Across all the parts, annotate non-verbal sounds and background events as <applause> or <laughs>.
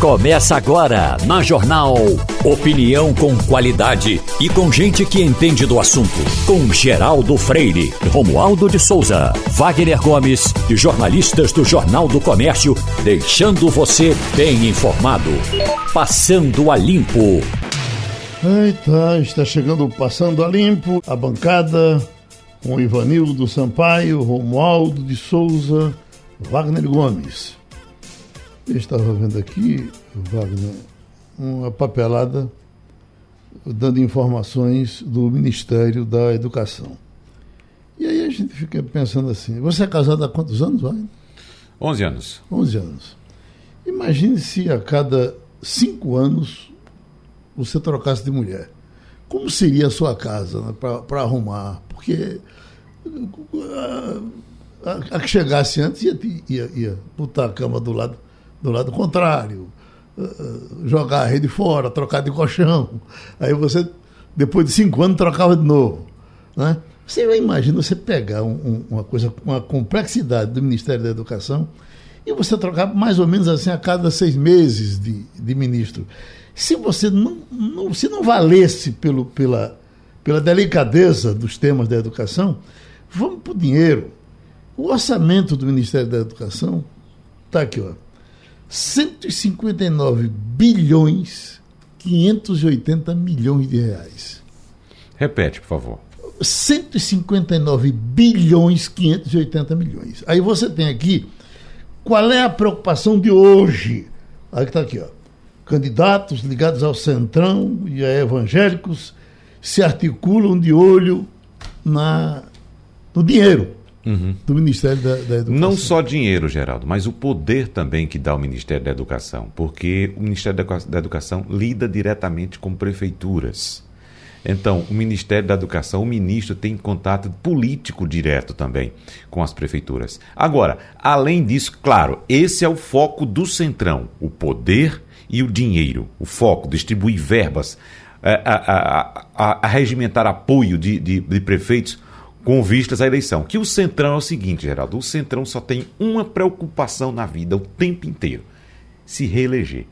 Começa agora na Jornal. Opinião com qualidade e com gente que entende do assunto. Com Geraldo Freire, Romualdo de Souza, Wagner Gomes e jornalistas do Jornal do Comércio, deixando você bem informado. Passando a Limpo. Eita, está chegando Passando a Limpo, a bancada com Ivanildo Sampaio, Romualdo de Souza, Wagner Gomes. Eu estava vendo aqui, Wagner, uma papelada dando informações do Ministério da Educação. E aí a gente fica pensando assim, você é casado há quantos anos, Wagner? 11 anos. 11 anos. Imagine se a cada cinco anos você trocasse de mulher. Como seria a sua casa né, para arrumar? Porque a, a, a, que chegasse antes ia, ia, ia botar a cama do lado do lado contrário, eh, eh, jogar a rede fora, trocar de colchão. Aí você, depois de cinco anos, trocava de novo. Né? Você imagina você pegar um, um, uma coisa, uma complexidade do Ministério da Educação e você trocar mais ou menos assim a cada seis meses de, de ministro. Se você não, não, se não valesse pelo, pela, pela delicadeza dos temas da educação, vamos para o dinheiro. O orçamento do Ministério da Educação está aqui, ó. 159 bilhões 580 milhões de reais. Repete, por favor. 159 bilhões 580 milhões. Aí você tem aqui qual é a preocupação de hoje. Aí está aqui, ó. Candidatos ligados ao Centrão e a evangélicos se articulam de olho na, no dinheiro uhum. do Ministério da, da, Educação. Não só dinheiro, Geraldo, mas o poder também que dá o Ministério da Educação, porque o Ministério da Educação lida diretamente com prefeituras. Então, o Ministério da Educação, o ministro tem contato político direto também com as prefeituras. Agora, além disso, claro, esse é o foco do Centrão: o poder e o dinheiro. O foco, distribuir verbas, a, a, a, a regimentar apoio de, de, de prefeitos com vistas à eleição. Que o Centrão é o seguinte, Geraldo: o Centrão só tem uma preocupação na vida o tempo inteiro: se reeleger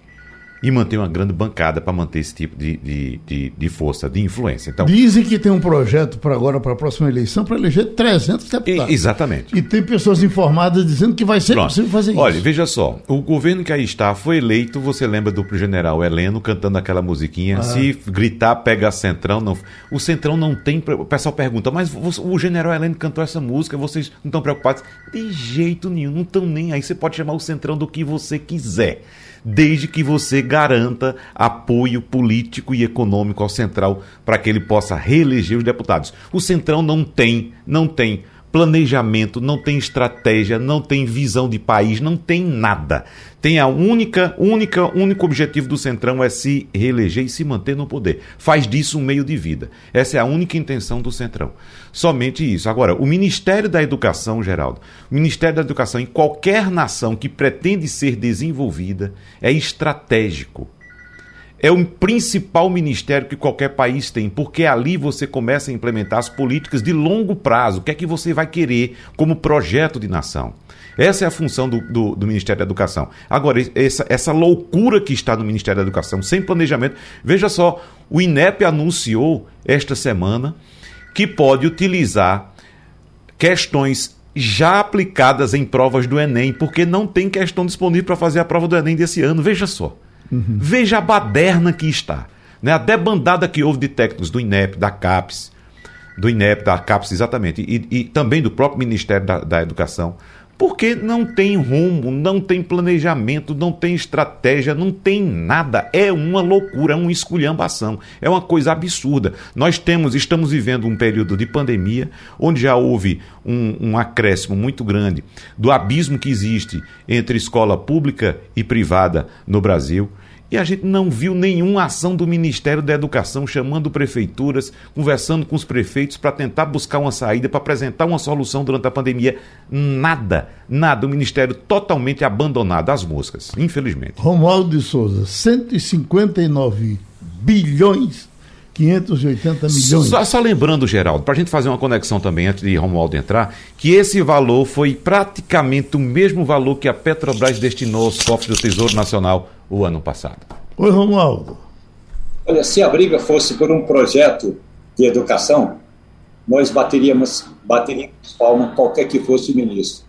e manter uma grande bancada para manter esse tipo de, de, de, de, força, de influência. Então, Dizem que tem um projeto para agora, para a próxima eleição, para eleger 300 deputados. E, exatamente. E tem pessoas informadas dizendo que vai ser Pronto. possível fazer isso. Olha, veja só, o governo que aí está foi eleito, você lembra do general Heleno cantando aquela musiquinha, ah. se gritar, pega centrão, não... O centrão não tem... O pessoal pergunta, mas o general Heleno cantou essa música, vocês não estão preocupados? De jeito nenhum, não estão nem aí. Você pode chamar o centrão do que você quiser desde que você garanta apoio político e econômico ao Central para que ele possa reeleger os deputados. O Centrão não tem, não tem planejamento, não tem estratégia, não tem visão de país, não tem nada. Tem a única, única, único objetivo do Centrão é se reeleger e se manter no poder. Faz disso um meio de vida. Essa é a única intenção do Centrão. Somente isso. Agora, o Ministério da Educação, Geraldo, o Ministério da Educação em qualquer nação que pretende ser desenvolvida é estratégico é o principal ministério que qualquer país tem, porque ali você começa a implementar as políticas de longo prazo. O que é que você vai querer como projeto de nação? Essa é a função do, do, do Ministério da Educação. Agora, essa, essa loucura que está no Ministério da Educação, sem planejamento. Veja só, o INEP anunciou esta semana que pode utilizar questões já aplicadas em provas do Enem, porque não tem questão disponível para fazer a prova do Enem desse ano. Veja só. Uhum. Veja a baderna que está. Né? A debandada que houve de técnicos do INEP, da CAPES, do INEP, da CAPES, exatamente, e, e também do próprio Ministério da, da Educação, porque não tem rumo, não tem planejamento, não tem estratégia, não tem nada. É uma loucura, é uma esculhambação, é uma coisa absurda. Nós temos, estamos vivendo um período de pandemia, onde já houve um, um acréscimo muito grande do abismo que existe entre escola pública e privada no Brasil. E a gente não viu nenhuma ação do Ministério da Educação chamando prefeituras, conversando com os prefeitos para tentar buscar uma saída, para apresentar uma solução durante a pandemia. Nada, nada. O Ministério totalmente abandonado às moscas, infelizmente. Romualdo de Souza, 159 bilhões 580 milhões. Só, só lembrando, Geraldo, para a gente fazer uma conexão também, antes de Romualdo entrar, que esse valor foi praticamente o mesmo valor que a Petrobras destinou aos cofres do Tesouro Nacional o ano passado. Oi, Romualdo. Olha, se a briga fosse por um projeto de educação, nós bateríamos, bateríamos palma qualquer que fosse o ministro.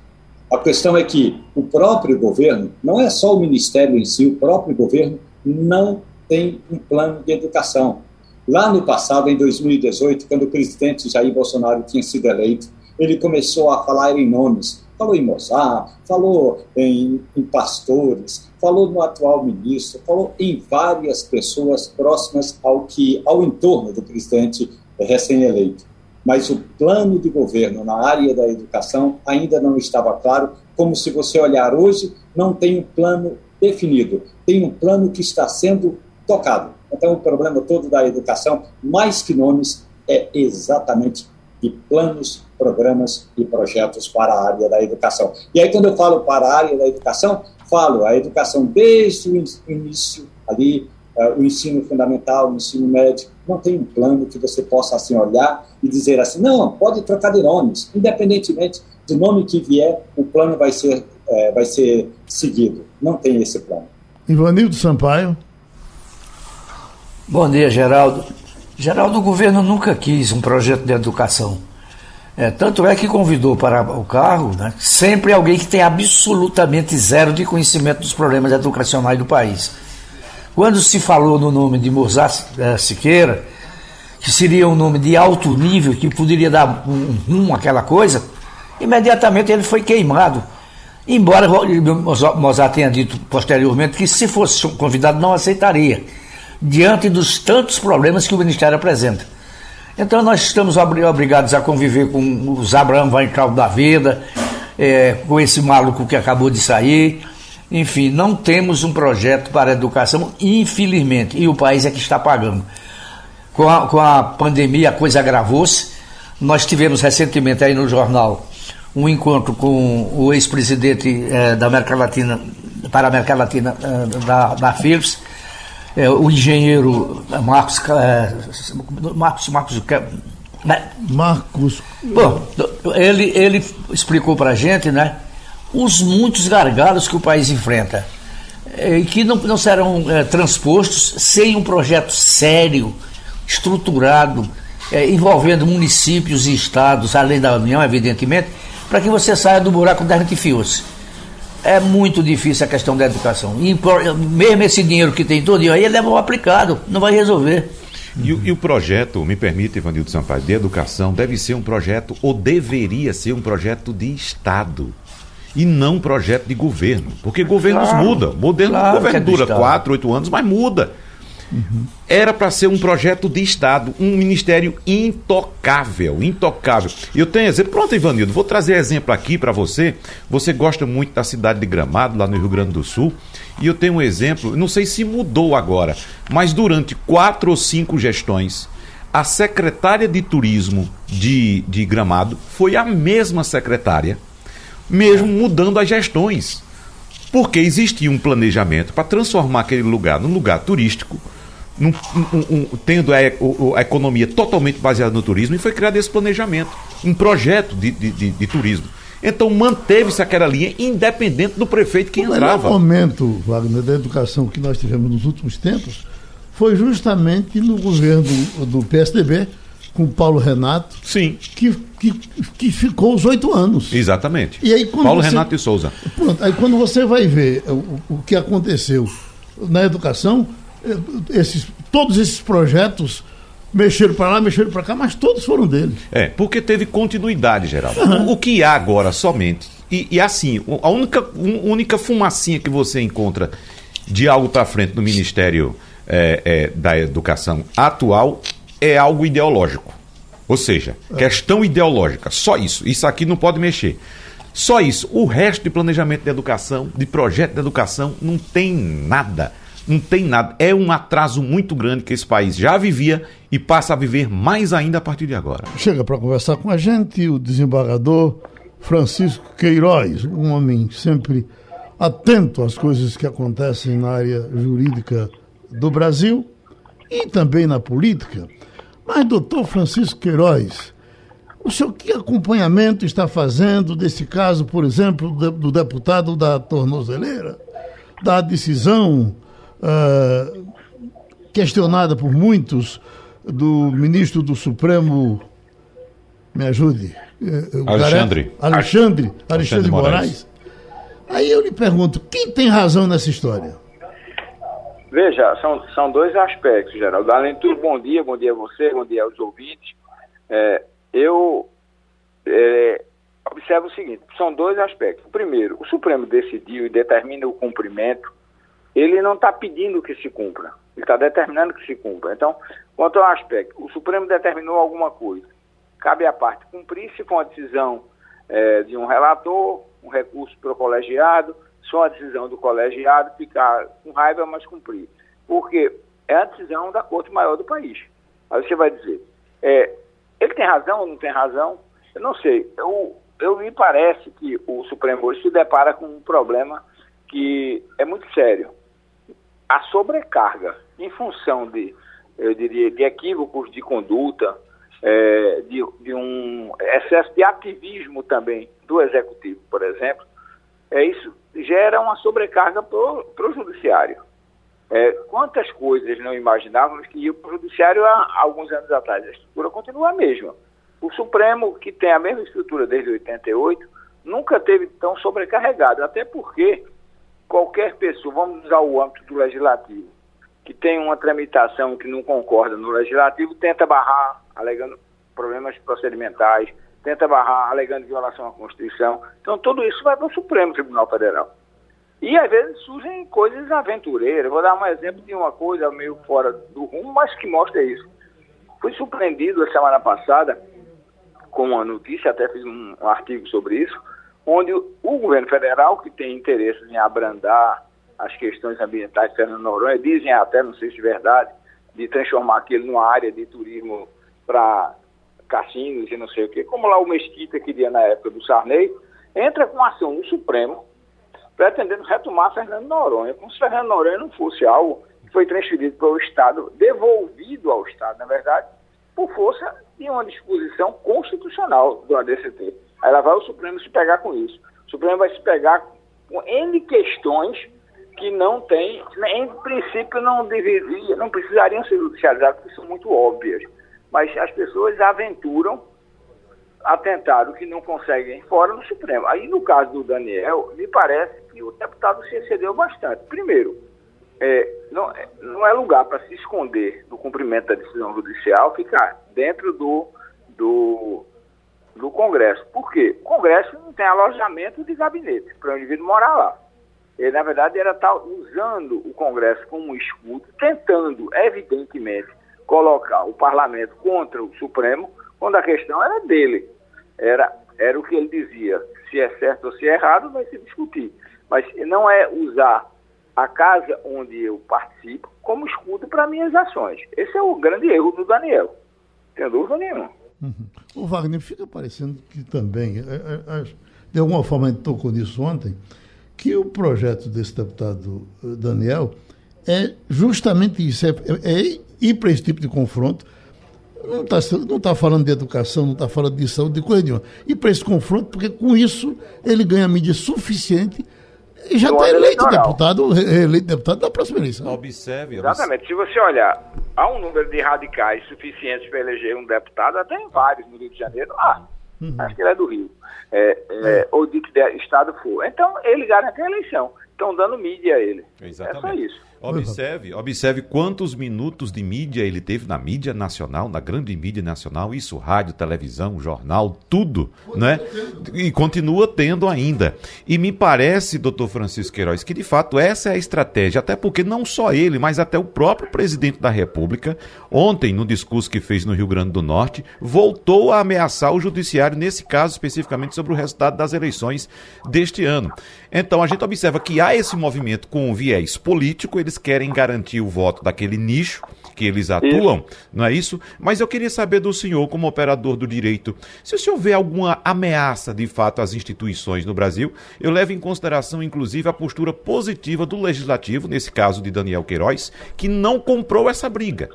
A questão é que o próprio governo, não é só o ministério em si, o próprio governo não tem um plano de educação. Lá no passado, em 2018, quando o presidente Jair Bolsonaro tinha sido eleito, ele começou a falar em nomes. Falou em Mozart, falou em, em pastores, falou no atual ministro, falou em várias pessoas próximas ao que ao entorno do presidente recém-eleito. Mas o plano de governo na área da educação ainda não estava claro, como se você olhar hoje, não tem um plano definido, tem um plano que está sendo tocado. Então, o problema todo da educação, mais que nomes, é exatamente de planos, programas e projetos para a área da educação. E aí, quando eu falo para a área da educação, falo a educação desde o início, ali, uh, o ensino fundamental, o ensino médio, não tem um plano que você possa assim olhar e dizer assim, não, pode trocar de nomes, independentemente do nome que vier, o plano vai ser, é, vai ser seguido. Não tem esse plano. Ivanildo Sampaio. Bom dia, Geraldo. Geraldo, o governo nunca quis um projeto de educação. É, tanto é que convidou para o carro né, sempre alguém que tem absolutamente zero de conhecimento dos problemas educacionais do país. Quando se falou no nome de Mozart é, Siqueira, que seria um nome de alto nível, que poderia dar um rumo àquela coisa, imediatamente ele foi queimado. Embora Mozart tenha dito posteriormente que se fosse convidado não aceitaria diante dos tantos problemas que o Ministério apresenta. Então nós estamos obrigados a conviver com os Abraham Weintraub da vida, é, com esse maluco que acabou de sair. Enfim, não temos um projeto para a educação, infelizmente, e o país é que está pagando. Com a, com a pandemia a coisa agravou-se. Nós tivemos recentemente aí no jornal um encontro com o ex-presidente é, da América Latina, para a América Latina, é, da, da Philips, é, o engenheiro Marcos. É, Marcos. Marcos. Né? Marcos. Bom, ele, ele explicou para a gente, né? Os muitos gargalos que o país enfrenta é, e que não, não serão é, transpostos sem um projeto sério, estruturado, é, envolvendo municípios e estados, além da União, evidentemente, para que você saia do buraco das retifios é muito difícil a questão da educação. E mesmo esse dinheiro que tem todo aí, ele é mal aplicado, não vai resolver. E, e, o projeto, me permite, Ivanildo Sampaio, de educação deve ser um projeto, ou deveria ser um projeto de Estado. E não um projeto de governo. Porque governos claro, mudam. Modelo, claro governo é dura quatro, oito anos, mas muda. Uhum. Era para ser um projeto de Estado, um ministério intocável, intocável. Eu tenho exemplo. Pronto, Ivanildo, vou trazer exemplo aqui para você. Você gosta muito da cidade de Gramado, lá no Rio Grande do Sul. E eu tenho um exemplo, não sei se mudou agora, mas durante quatro ou cinco gestões, a secretária de turismo de, de Gramado foi a mesma secretária, mesmo mudando as gestões. Porque existia um planejamento para transformar aquele lugar num lugar turístico num, um, um, tendo a, a, economia totalmente baseada no turismo, e foi criado esse planejamento, um projeto de, de, de, de turismo. Então manteve-se aquela linha independente do prefeito que o entrava. O momento, Wagner, da educação que nós tivemos nos últimos tempos foi justamente no governo do PSDB, com Paulo Renato. Sim. Que, que, que ficou os oito anos. Exatamente. E aí, Paulo você, Renato e Souza. Pronto, aí quando você vai ver o, o que aconteceu na educação, esses, todos esses projetos mexeram para lá, mexeram para cá, mas todos foram dele. É, porque teve continuidade, Geraldo. Uhum. O, o, que há agora somente, e, e, assim, a única, única fumacinha que você encontra de algo para frente no Ministério é, é, da Educação atual é algo ideológico. Ou seja, é. questão ideológica, só isso. Isso aqui não pode mexer. Só isso. O resto de planejamento de educação, de projeto de educação, não tem nada não tem nada. É um atraso muito grande que esse país já vivia e passa a viver mais ainda a partir de agora. Chega para conversar com a gente o desembargador Francisco Queiroz, um homem sempre atento às coisas que acontecem na área jurídica do Brasil e também na política. Mas, doutor Francisco Queiroz, o senhor que acompanhamento está fazendo desse caso, por exemplo, do deputado da tornozeleira, da decisão uh, questionada por muitos do ministro do Supremo, me ajude, eh, Alexandre. Alexandre. Alexandre, Alexandre Moraes. Moraes. Aí eu lhe pergunto, quem tem razão nessa história? Veja, são, são dois aspectos, Geraldo. Além de tudo, bom dia, bom dia a você, bom dia aos ouvintes. É, eu é, observo o seguinte: são dois aspectos. O primeiro, o Supremo decidiu e determina o cumprimento, ele não está pedindo que se cumpra, ele está determinando que se cumpra. Então, quanto ao aspecto, o Supremo determinou alguma coisa, cabe à parte cumprir se for uma decisão é, de um relator, um recurso para o colegiado, só a decisão do colegiado, ficar com raiva, mas cumprir. Porque é a decisão da Corte Maior do país. Aí você vai dizer, é, ele tem razão ou não tem razão? Eu não sei. Eu, eu me parece que o Supremo hoje se depara com um problema que é muito sério. A sobrecarga em função de, eu diria, de equívocos de conduta, é, de, de um excesso de ativismo também do executivo, por exemplo, é isso gera uma sobrecarga para o judiciário. É, quantas coisas não imaginávamos que ia para o judiciário há alguns anos atrás? A estrutura continua a mesma. O Supremo, que tem a mesma estrutura desde 88, nunca teve tão sobrecarregado, até porque qualquer pessoa, vamos usar o âmbito do legislativo, que tem uma tramitação que não concorda no legislativo, tenta barrar, alegando problemas procedimentais, tenta barrar alegando violação à Constituição. Então, tudo isso vai para o Supremo Tribunal Federal. E às vezes surgem coisas aventureiras. Vou dar um exemplo de uma coisa meio fora do rumo, mas que mostra isso. Fui surpreendido a semana passada com uma notícia, até fiz um, artigo sobre isso, onde o, governo federal, que tem interesse em abrandar as questões ambientais de Fernando Noronha, dizem até, não sei se é verdade, de transformar aquilo numa área de turismo para cassinos e não sei o quê, como lá o Mesquita queria na época do Sarney, entra com ação no Supremo, pretendendo retomar Fernando Noronha, como se Fernando Noronha não fosse algo que foi transferido para o Estado, devolvido ao Estado, na verdade, por força de uma disposição constitucional do ADCT. Aí lá vai o Supremo se pegar com isso. O Supremo vai se pegar com N questões que não tem, em princípio não deveria, não precisariam ser judicializadas, porque são muito óbvias mas as pessoas aventuram atentado que não conseguem fora no Supremo. Aí, no caso do Daniel, me parece que o deputado se excedeu bastante. Primeiro, é, não, é, não, é lugar para se esconder do cumprimento da decisão judicial ficar dentro do, do, do Congresso. Por quê? O Congresso não tem alojamento de gabinete para o indivíduo morar lá. Ele, na verdade, era estar usando o Congresso como um escudo, tentando, evidentemente, colocar o parlamento contra o Supremo, quando a questão era dele. Era, era o que ele dizia. Se é certo ou se é errado, vai se discutir. Mas não é usar a casa onde eu participo como escudo para minhas ações. Esse é o grande erro do Daniel. Sem dúvida nenhuma. Uhum. O Wagner, fica parecendo que também, é, é, é, de alguma forma a gente tocou nisso ontem, que o projeto desse deputado eh, Daniel é justamente isso, é, é ir para esse tipo de confronto. Não está não tá falando de educação, não está falando de saúde, de coisa nenhuma. Ir para esse confronto, porque com isso ele ganha mídia suficiente e já está eleito deputado, eleito deputado da próxima eleição. Observe, Exatamente. Se você olhar, há um número de radicais suficientes para eleger um deputado, até em vários no Rio de Janeiro. Ah, uhum. acho que ele é do Rio. É, é, é. Ou de que estado for. Então, ele garante a eleição. Estão dando mídia a ele. Exatamente. É só isso. Observe, observe quantos minutos de mídia ele teve na mídia nacional, na grande mídia nacional, isso, rádio, televisão, jornal, tudo, né? E continua tendo ainda. E me parece, doutor Francisco Queiroz, que de fato essa é a estratégia, até porque não só ele, mas até o próprio presidente da República, ontem, no discurso que fez no Rio Grande do Norte, voltou a ameaçar o judiciário, nesse caso especificamente sobre o resultado das eleições deste ano. Então a gente observa que há esse movimento com viés político, eles querem garantir o voto daquele nicho que eles atuam, isso. não é isso? Mas eu queria saber do senhor, como operador do direito, se o senhor vê alguma ameaça de fato às instituições no Brasil, eu levo em consideração, inclusive, a postura positiva do legislativo, nesse caso de Daniel Queiroz, que não comprou essa briga,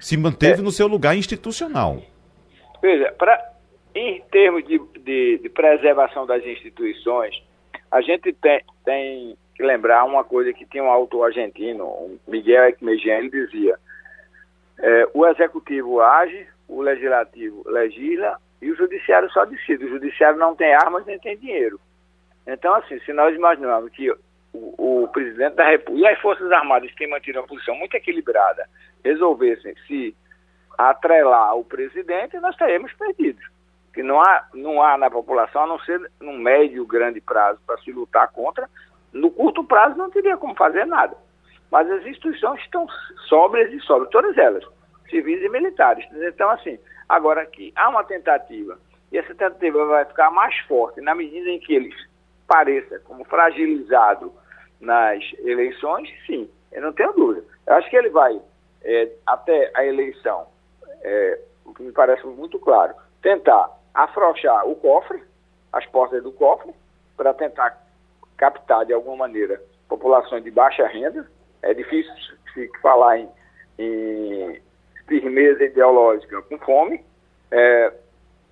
se manteve é. no seu lugar institucional. Veja, pra, em termos de, de, de preservação das instituições, a gente tem, tem que lembrar uma coisa que tinha um autor argentino, Miguel Ekmejian, ele dizia é, o executivo age, o legislativo legisla e o judiciário só decide. O judiciário não tem armas nem tem dinheiro. Então, assim, se nós imaginarmos que o, o presidente da República e as Forças Armadas, que mantiveram uma posição muito equilibrada, resolvessem se atrelar ao presidente, nós estaríamos perdidos. Que não há, não há na população, a não ser num médio, grande prazo, para se lutar contra. No curto prazo não teria como fazer nada. Mas as instituições estão sóbrias e sóbrias, todas elas, civis e militares. Então, assim, agora que há uma tentativa, e essa tentativa vai ficar mais forte na medida em que eles pareça como fragilizado nas eleições, sim, eu não tenho dúvida. Eu acho que ele vai, é, até a eleição, é, o que me parece muito claro, tentar afrouxar o cofre, as portas do cofre, para tentar captar de alguma maneira populações de baixa renda, é difícil falar em, em firmeza ideológica com fome. É,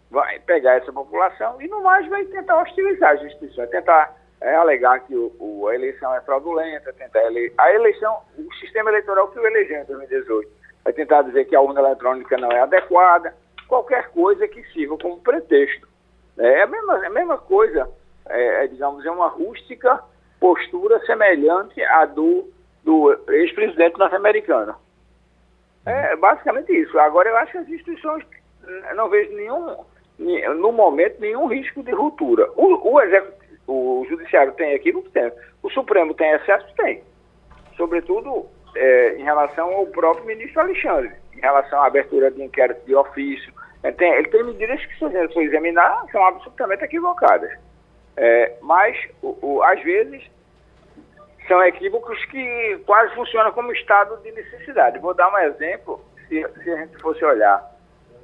vai pegar essa população e, no mais, vai tentar hostilizar as instituições, tentar é, alegar que o, o, a eleição é fraudulenta, tentar ele... a eleição, o sistema eleitoral que o elegeu em 2018, vai tentar dizer que a urna eletrônica não é adequada, qualquer coisa que sirva como pretexto. É a mesma, a mesma coisa, é, é digamos, é uma rústica postura semelhante à do do ex-presidente norte-americano. É basicamente isso. Agora, eu acho que as instituições, não vejo nenhum, no momento, nenhum risco de ruptura. O, o, o Judiciário tem equívoco? Tem. O Supremo tem excesso? Tem. Sobretudo é, em relação ao próprio ministro Alexandre, em relação à abertura de inquérito de ofício. Ele tem, ele tem medidas que, se a gente for examinar, são absolutamente equivocadas. É, mas, o, o, às vezes, são equívocos que quase funcionam como estado de necessidade. Vou dar um exemplo, se, se a gente fosse olhar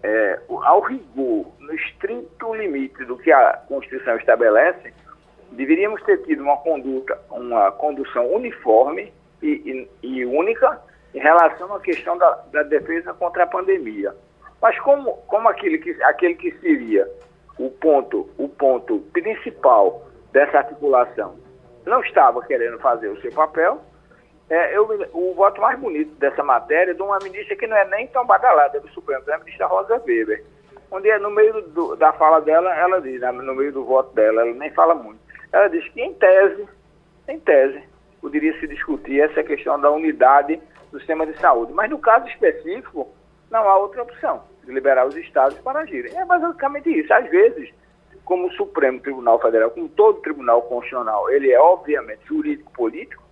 é, ao rigor, no estrito limite do que a Constituição estabelece, deveríamos ter tido uma conduta, uma condução uniforme e, e, e única em relação à questão da, da, defesa contra a pandemia. Mas como, como aquele, que, aquele que seria o ponto, o ponto principal dessa articulação não estava querendo fazer o seu papel. É, eu, o voto mais bonito dessa matéria é de uma ministra que não é nem tão badalada do Supremo, é a ministra Rosa Weber. Onde no meio do, da fala dela, ela diz, né, no meio do voto dela, ela nem fala muito. Ela diz que em tese, em tese, poderia se discutir essa questão da unidade do sistema de saúde. Mas no caso específico, não há outra opção de liberar os estados para agirem. É basicamente isso. Às vezes, como o Supremo Tribunal Federal, como todo tribunal constitucional, ele é obviamente jurídico-político,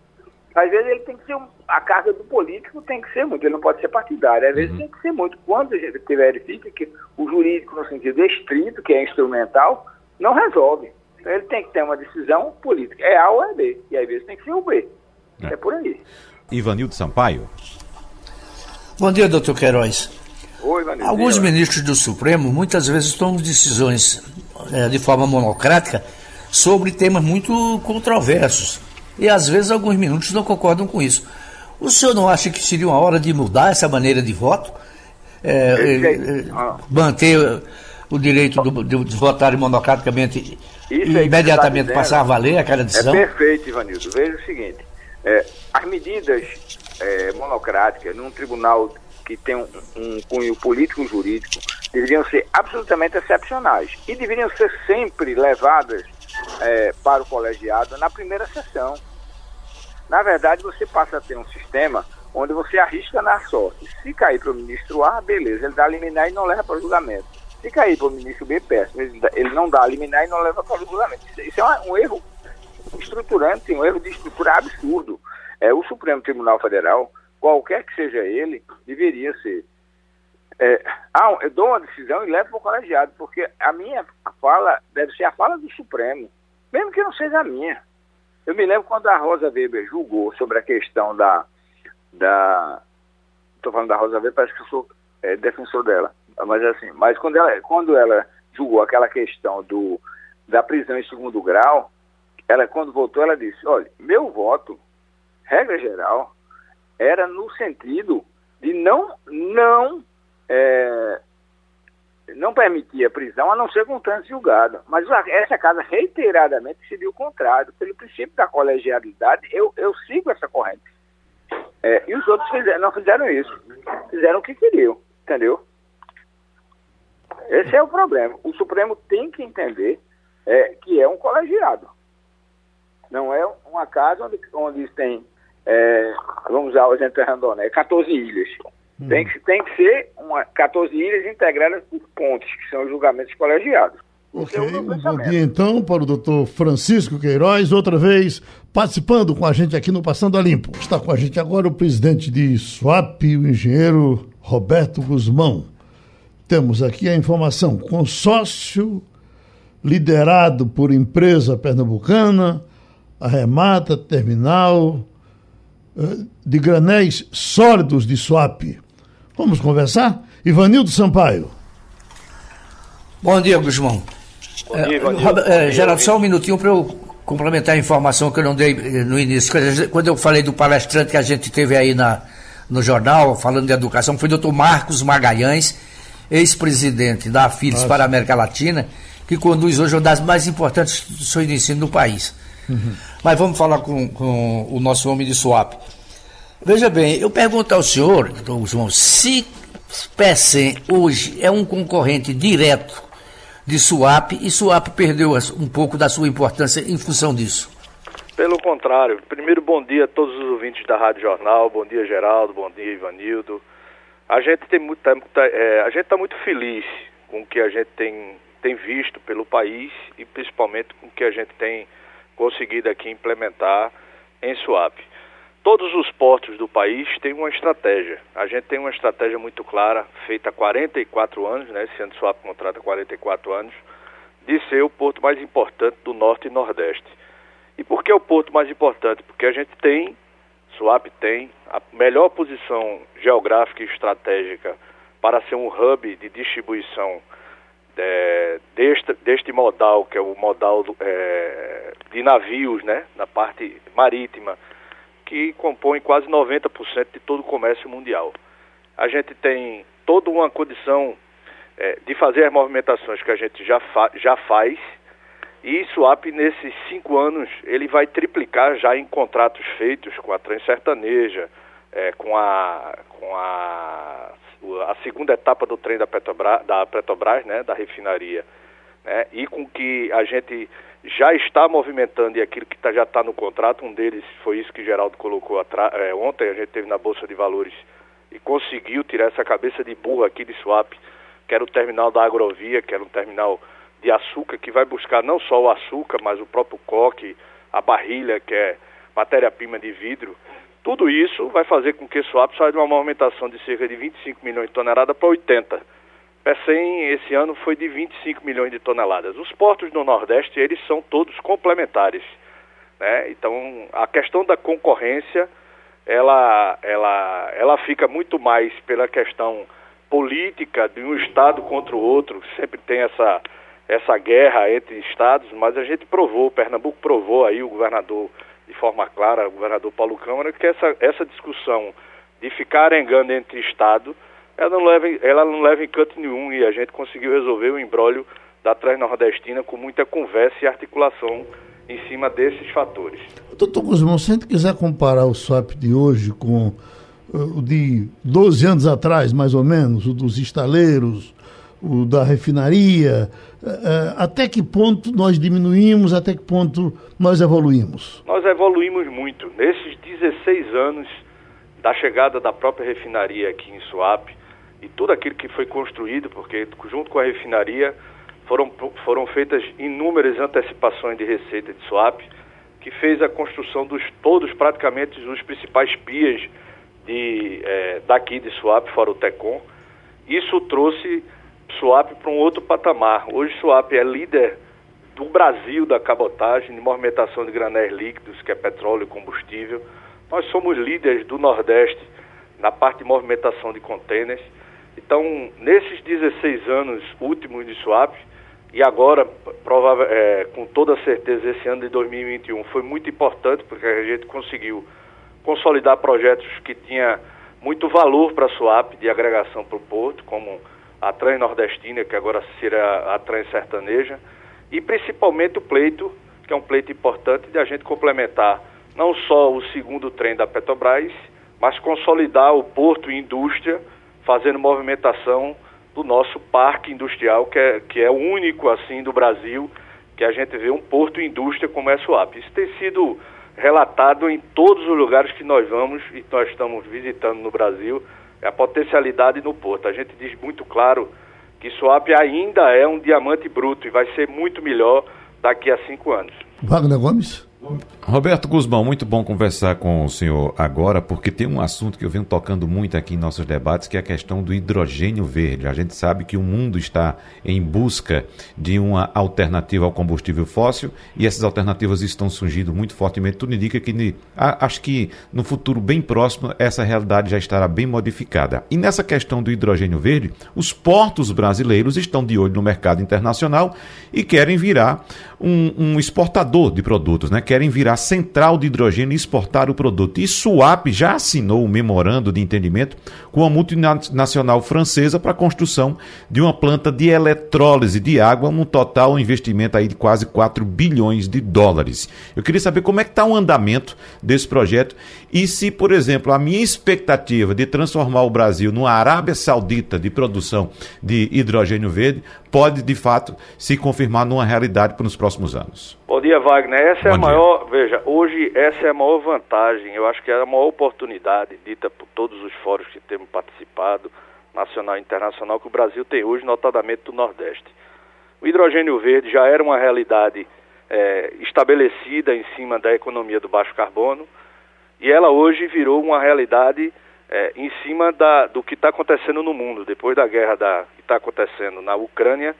às vezes ele tem que ser, a carga do político tem que ser muito, ele não pode ser partidário, às vezes uhum. tem que ser muito. Quando a gente verifica que o jurídico, no sentido estrito, que é instrumental, não resolve. Então ele tem que ter uma decisão política, é A ou é B, e às vezes tem que ser o B. É, é por aí. Ivanildo Sampaio. Bom dia, doutor Queiroz. Oi, Alguns ministros do Supremo muitas vezes tomam decisões é, de forma monocrática sobre temas muito controversos. E às vezes alguns minutos não concordam com isso. O senhor não acha que seria uma hora de mudar essa maneira de voto? É, é, manter o direito do, de, de votarem monocraticamente e imediatamente tá passar a valer aquela é decisão? É perfeito, Ivanildo. Veja o seguinte: é, as medidas é, monocráticas num tribunal que tem um, um cunho político-jurídico deveriam ser absolutamente excepcionais e deveriam ser sempre levadas é, para o colegiado na primeira sessão. Na verdade, você passa a ter um sistema onde você arrisca na sorte. Se cair para o ministro A, beleza, ele dá liminar e não leva para o julgamento. Se cair para o ministro B, péssimo, ele não dá liminar e não leva para o julgamento. Isso é um erro estruturante, um erro de estrutura absurdo. É, o Supremo Tribunal Federal qualquer que seja ele, deveria ser. É, ah, eu dou uma decisão e levo para o colegiado, porque a minha fala deve ser a fala do Supremo, mesmo que não seja a minha. Eu me lembro quando a Rosa Weber julgou sobre a questão da. da Estou falando da Rosa Weber, parece que eu sou é, defensor dela. Mas assim, mas quando ela, quando ela julgou aquela questão do, da prisão em segundo grau, ela quando voltou, ela disse, olha, meu voto, regra geral, era no sentido de não, não é, não permitia prisão a não ser com trânsito julgado. Mas essa casa reiteradamente decidiu o contrário. Pelo princípio da colegialidade, eu, eu sigo essa corrente. É, e os outros fizeram, não fizeram isso. Fizeram o que queriam, entendeu? Esse é o problema. O Supremo tem que entender é, que é um colegiado. Não é uma casa onde, onde tem, é, vamos usar o exemplo de Randoné, 14 ilhas. Hum. Tem, que, tem que ser uma, 14 ilhas integradas por pontes, que são os julgamentos colegiados. Ok, um bom dia então para o doutor Francisco Queiroz, outra vez participando com a gente aqui no Passando a Limpo. Está com a gente agora o presidente de SWAP, o engenheiro Roberto Guzmão. Temos aqui a informação: consórcio liderado por empresa pernambucana, a Remata Terminal de granéis sólidos de SWAP. Vamos conversar? Ivanildo Sampaio. Bom dia, Guzmão. Bom dia, é, é, Geraldo, só um minutinho para eu complementar a informação que eu não dei eh, no início. Quando eu falei do palestrante que a gente teve aí na, no jornal, falando de educação, foi o doutor Marcos Magalhães, ex-presidente da Fides para a América Latina, que conduz hoje uma das mais importantes instituições de ensino do país. Uhum. Mas vamos falar com, com o nosso homem de swap. Veja bem, eu pergunto ao senhor, doutor João, se PECEM hoje é um concorrente direto de SUAP e SUAP perdeu um pouco da sua importância em função disso. Pelo contrário. Primeiro, bom dia a todos os ouvintes da Rádio Jornal, bom dia Geraldo, bom dia Ivanildo. A gente tem muito, é, a gente está muito feliz com o que a gente tem, tem visto pelo país e principalmente com o que a gente tem conseguido aqui implementar em SUAP. Todos os portos do país têm uma estratégia. A gente tem uma estratégia muito clara, feita há 44 anos, né? Esse ano Suape contrata 44 anos, de ser o porto mais importante do Norte e Nordeste. E por que o porto mais importante? Porque a gente tem, Suape tem, a melhor posição geográfica e estratégica para ser um hub de distribuição é, deste, deste modal, que é o modal é, de navios, né? Na parte marítima que compõe quase 90% de todo o comércio mundial. A gente tem toda uma condição é, de fazer as movimentações que a gente já, fa já faz, e Swap, nesses cinco anos, ele vai triplicar já em contratos feitos com a Transertaneja, é, com, a, com a, a segunda etapa do trem da Petrobras, da Petrobras né, da refinaria, né, e com que a gente já está movimentando e aquilo que tá, já está no contrato, um deles foi isso que Geraldo colocou é, ontem, a gente teve na Bolsa de Valores e conseguiu tirar essa cabeça de burro aqui de Swap, que era o terminal da Agrovia, que era um terminal de açúcar, que vai buscar não só o açúcar, mas o próprio coque, a barrilha, que é matéria-prima de vidro. Tudo isso vai fazer com que Swap saia de uma movimentação de cerca de 25 milhões de toneladas para 80 PECEM esse ano foi de 25 milhões de toneladas. Os portos do Nordeste, eles são todos complementares. Né? Então, a questão da concorrência, ela, ela, ela fica muito mais pela questão política de um Estado contra o outro, sempre tem essa, essa guerra entre Estados, mas a gente provou, Pernambuco provou aí, o governador, de forma clara, o governador Paulo Câmara, que essa, essa discussão de ficar arengando entre Estado ela não leva, ela não leva em canto nenhum e a gente conseguiu resolver o embrólio da Transnordestina com muita conversa e articulação em cima desses fatores. Doutor Guzmão, se a gente quiser comparar o SWAP de hoje com uh, o de 12 anos atrás, mais ou menos, o dos estaleiros, o da refinaria, uh, uh, até que ponto nós diminuímos, até que ponto nós evoluímos? Nós evoluímos muito. Nesses 16 anos da chegada da própria refinaria aqui em Suape, e tudo aquilo que foi construído, porque junto com a refinaria foram, foram feitas inúmeras antecipações de receita de swap, que fez a construção dos todos, praticamente, os principais pias de, é, daqui de swap, fora o Tecom. Isso trouxe swap para um outro patamar. Hoje swap é líder do Brasil da cabotagem, de movimentação de granéis líquidos, que é petróleo e combustível. Nós somos líderes do Nordeste na parte de movimentação de contêineres. Então, nesses 16 anos últimos de SWAP, e agora, provável, é, com toda certeza, esse ano de 2021 foi muito importante, porque a gente conseguiu consolidar projetos que tinham muito valor para a SWAP, de agregação para o porto, como a Trans Nordestina, que agora será a Trans Sertaneja, e principalmente o pleito, que é um pleito importante de a gente complementar não só o segundo trem da Petrobras, mas consolidar o porto e indústria, fazendo movimentação do nosso parque industrial, que é, que é o único assim do Brasil, que a gente vê um porto e indústria como é a SUAP. Isso tem sido relatado em todos os lugares que nós vamos e nós estamos visitando no Brasil, a potencialidade no porto. A gente diz muito claro que SUAP ainda é um diamante bruto e vai ser muito melhor daqui a cinco anos. Wagner Gomes? Roberto Guzmão, muito bom conversar com o senhor agora, porque tem um assunto que eu venho tocando muito aqui em nossos debates, que é a questão do hidrogênio verde. A gente sabe que o mundo está em busca de uma alternativa ao combustível fóssil e essas alternativas estão surgindo muito fortemente. Tudo indica que, acho que no futuro bem próximo, essa realidade já estará bem modificada. E nessa questão do hidrogênio verde, os portos brasileiros estão de olho no mercado internacional e querem virar um, um exportador de produtos, né? querem virar central de hidrogênio e exportar o produto. E Suap já assinou um memorando de entendimento com a multinacional francesa para a construção de uma planta de eletrólise de água, um total investimento aí de quase 4 bilhões de dólares. Eu queria saber como é que está o andamento desse projeto e se, por exemplo, a minha expectativa de transformar o Brasil numa Arábia Saudita de produção de hidrogênio verde pode, de fato, se confirmar numa realidade para os próximos anos. Bom dia, Wagner. Essa Bom é a dia. maior, veja, hoje essa é a maior vantagem, eu acho que é a maior oportunidade dita por todos os fóruns que temos participado, nacional e internacional, que o Brasil tem hoje, notadamente do Nordeste. O hidrogênio verde já era uma realidade é, estabelecida em cima da economia do baixo carbono e ela hoje virou uma realidade é, em cima da, do que está acontecendo no mundo. Depois da guerra da, que está acontecendo na Ucrânia,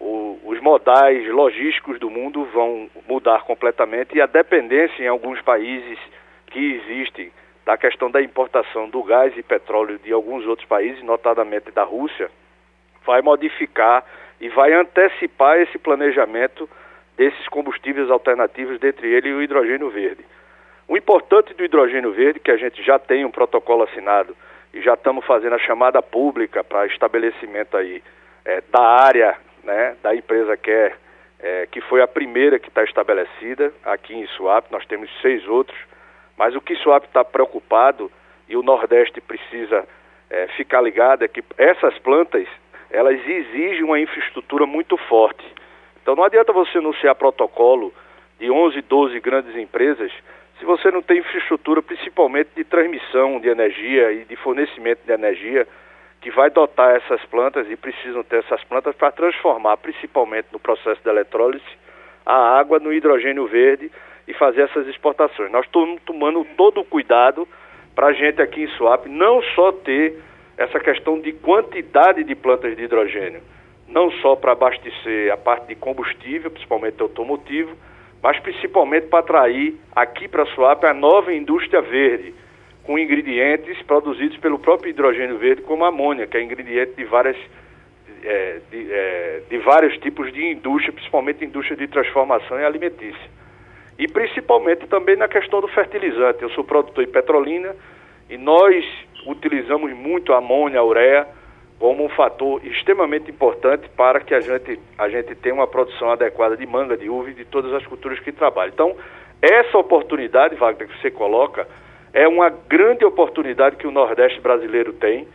o, os modais logísticos do mundo vão mudar completamente e a dependência em alguns países que existem da questão da importação do gás e petróleo de alguns outros países, notadamente da Rússia, vai modificar e vai antecipar esse planejamento desses combustíveis alternativos, dentre eles o hidrogênio verde. O importante do hidrogênio verde, que a gente já tem um protocolo assinado e já estamos fazendo a chamada pública para estabelecimento aí é, da área né, da empresa Care, é, que foi a primeira que está estabelecida aqui em Suape, nós temos seis outros, mas o que Suape está preocupado e o Nordeste precisa é, ficar ligado é que essas plantas, elas exigem uma infraestrutura muito forte. Então não adianta você anunciar protocolo de 11, 12 grandes empresas se você não tem infraestrutura, principalmente de transmissão de energia e de fornecimento de energia, que vai dotar essas plantas e precisam ter essas plantas para transformar, principalmente no processo de eletrólise, a água no hidrogênio verde e fazer essas exportações. Nós estamos tomando todo o cuidado para a gente aqui em Suape não só ter essa questão de quantidade de plantas de hidrogênio, não só para abastecer a parte de combustível, principalmente automotivo, mas principalmente para atrair aqui para Suape a nova indústria verde, com ingredientes produzidos pelo próprio hidrogênio verde, como a amônia, que é ingrediente de várias é, de, é, de, vários tipos de indústria, principalmente indústria de transformação e alimentícia. E principalmente também na questão do fertilizante. Eu sou produtor de petrolina e nós utilizamos muito a amônia, a ureia, como um fator extremamente importante para que a gente, a gente tenha uma produção adequada de manga, de uva e de todas as culturas que trabalham. Então, essa oportunidade, Wagner, que você coloca, é uma grande oportunidade que o Nordeste brasileiro tem.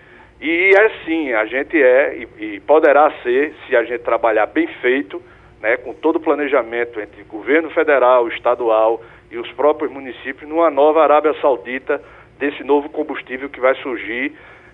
E é sim, a gente é e, e poderá ser, se a gente trabalhar bem feito, né, com todo o planejamento entre governo federal, estadual e os próprios municípios, numa nova Arábia Saudita desse novo combustível que vai surgir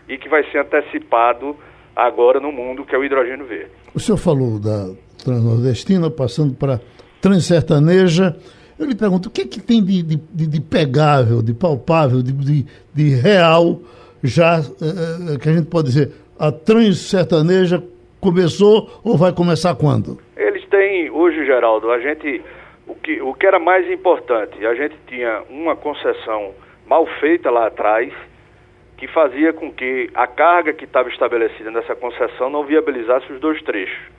e que vai ser antecipado agora no mundo, que é o hidrogênio verde. O senhor falou da transnordestina, passando para transsertaneja. Eu lhe pergunto, o que, é que tem de, de, de pegável, de palpável, de, de, de real, já eh, eh, que a gente pode dizer, a transsertaneja começou ou vai começar quando? Eles têm, hoje Geraldo, a gente o que, o que era mais importante, a gente tinha uma concessão mal feita lá atrás, que fazia com que a carga que estava estabelecida nessa concessão não viabilizasse os dois trechos.